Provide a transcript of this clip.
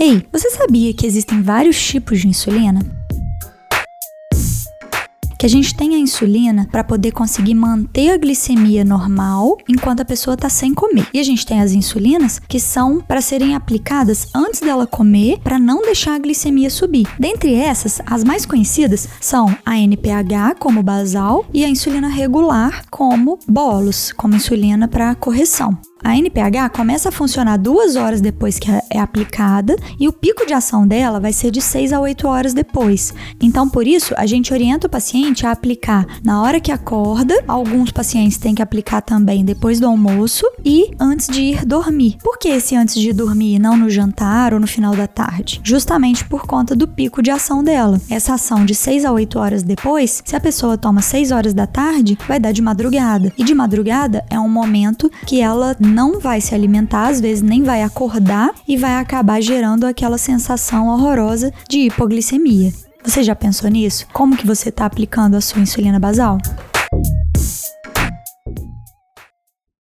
Ei, você sabia que existem vários tipos de insulina? que a gente tem a insulina para poder conseguir manter a glicemia normal enquanto a pessoa está sem comer. E a gente tem as insulinas que são para serem aplicadas antes dela comer para não deixar a glicemia subir. Dentre essas, as mais conhecidas são a NPH como basal e a insulina regular como bolos, como insulina para correção. A NPH começa a funcionar duas horas depois que é aplicada e o pico de ação dela vai ser de 6 a 8 horas depois. Então, por isso, a gente orienta o paciente a aplicar na hora que acorda. Alguns pacientes têm que aplicar também depois do almoço e antes de ir dormir. Por que esse antes de ir dormir, não no jantar ou no final da tarde? Justamente por conta do pico de ação dela. Essa ação de 6 a 8 horas depois, se a pessoa toma 6 horas da tarde, vai dar de madrugada. E de madrugada é um momento que ela não vai se alimentar, às vezes nem vai acordar e vai acabar gerando aquela sensação horrorosa de hipoglicemia. Você já pensou nisso? Como que você está aplicando a sua insulina basal?